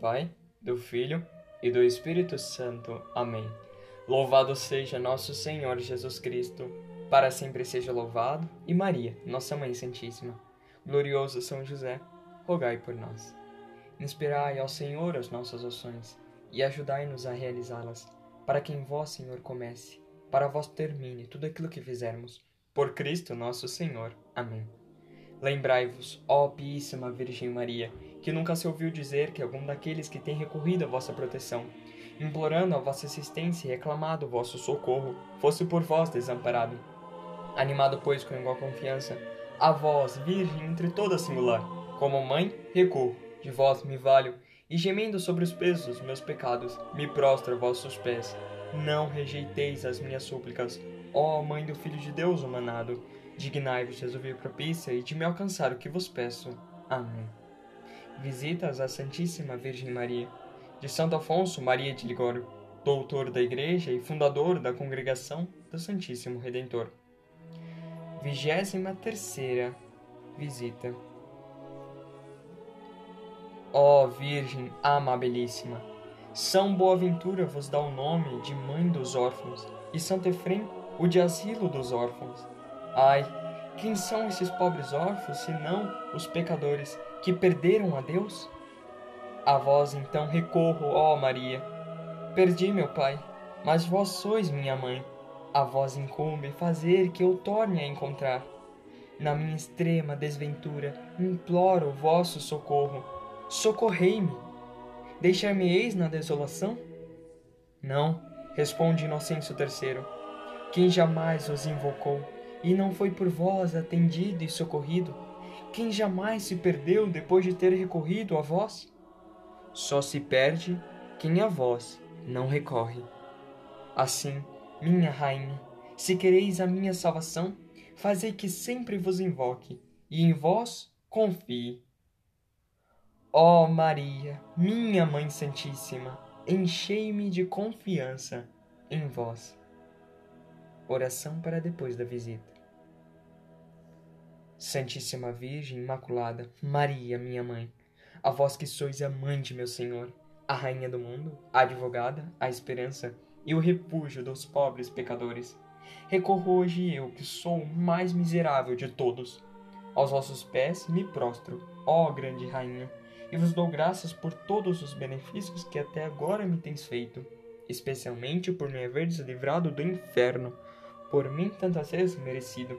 Pai, do Filho e do Espírito Santo. Amém. Louvado seja nosso Senhor Jesus Cristo, para sempre seja louvado, e Maria, nossa Mãe Santíssima. Glorioso São José, rogai por nós. Inspirai ao Senhor as nossas ações e ajudai-nos a realizá-las, para que em vós, Senhor, comece, para vós termine tudo aquilo que fizermos. Por Cristo nosso Senhor. Amém. Lembrai-vos, ó Píssima Virgem Maria, que nunca se ouviu dizer que algum daqueles que têm recorrido à vossa proteção, implorando a vossa assistência e reclamado o vosso socorro, fosse por vós desamparado. Animado, pois, com igual confiança, a vós, Virgem entre toda singular, como mãe, recorro, de vós me valho, e gemendo sobre os pesos dos meus pecados, me prostro a vossos pés. Não rejeiteis as minhas súplicas, ó Mãe do Filho de Deus humanado, dignai-vos de ouvir propícia e de me alcançar o que vos peço. Amém. Visitas à Santíssima Virgem Maria, de Santo Afonso Maria de Ligório, doutor da Igreja e fundador da Congregação do Santíssimo Redentor. Vigésima terceira visita. Ó Virgem amabilíssima, São Boaventura vos dá o nome de Mãe dos Órfãos e Santo Efrem o de Asilo dos Órfãos. Ai, quem são esses pobres órfãos, senão os pecadores que perderam a Deus? A vós então recorro, ó Maria. Perdi meu pai, mas vós sois minha mãe. A vós incumbe fazer que eu torne a encontrar. Na minha extrema desventura, imploro o vosso socorro. Socorrei-me. Deixar-me-eis na desolação? Não, responde Inocêncio III. Quem jamais os invocou e não foi por vós atendido e socorrido? Quem jamais se perdeu depois de ter recorrido a vós? Só se perde quem a vós não recorre. Assim, minha rainha, se quereis a minha salvação, fazei que sempre vos invoque e em vós confie. Ó Maria, minha Mãe Santíssima, enchei-me de confiança em vós. Oração para depois da visita. Santíssima Virgem Imaculada, Maria, minha mãe, a vós que sois a mãe de meu Senhor, a rainha do mundo, a advogada, a esperança e o refúgio dos pobres pecadores, recorro hoje eu, que sou o mais miserável de todos. Aos vossos pés me prostro, ó grande rainha, e vos dou graças por todos os benefícios que até agora me tens feito, especialmente por me haveres livrado do inferno por mim tantas vezes merecido.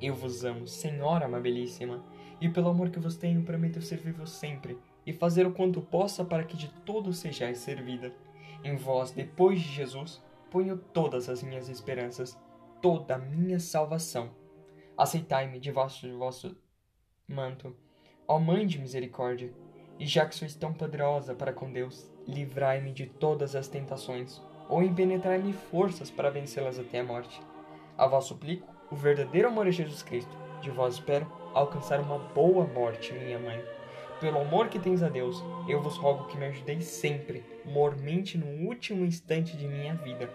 Eu vos amo, Senhora amabilíssima, e pelo amor que vos tenho, prometo servir-vos sempre e fazer o quanto possa para que de todo sejais servida. Em vós, depois de Jesus, ponho todas as minhas esperanças, toda a minha salvação. Aceitai-me de vosso manto, ó Mãe de misericórdia, e já que sois tão poderosa para com Deus, livrai-me de todas as tentações ou em penetrar-me forças para vencê-las até a morte. A vós suplico o verdadeiro amor a Jesus Cristo. De vós espero alcançar uma boa morte, minha mãe. Pelo amor que tens a Deus, eu vos rogo que me ajudeis sempre, mormente no último instante de minha vida.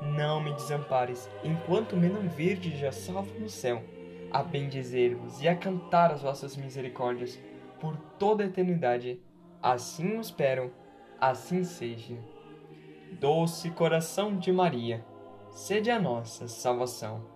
Não me desampares, enquanto me não virdes já salvo no céu, a bendizer-vos e a cantar as vossas misericórdias por toda a eternidade. Assim o espero, assim seja. Doce coração de Maria, sede a nossa salvação.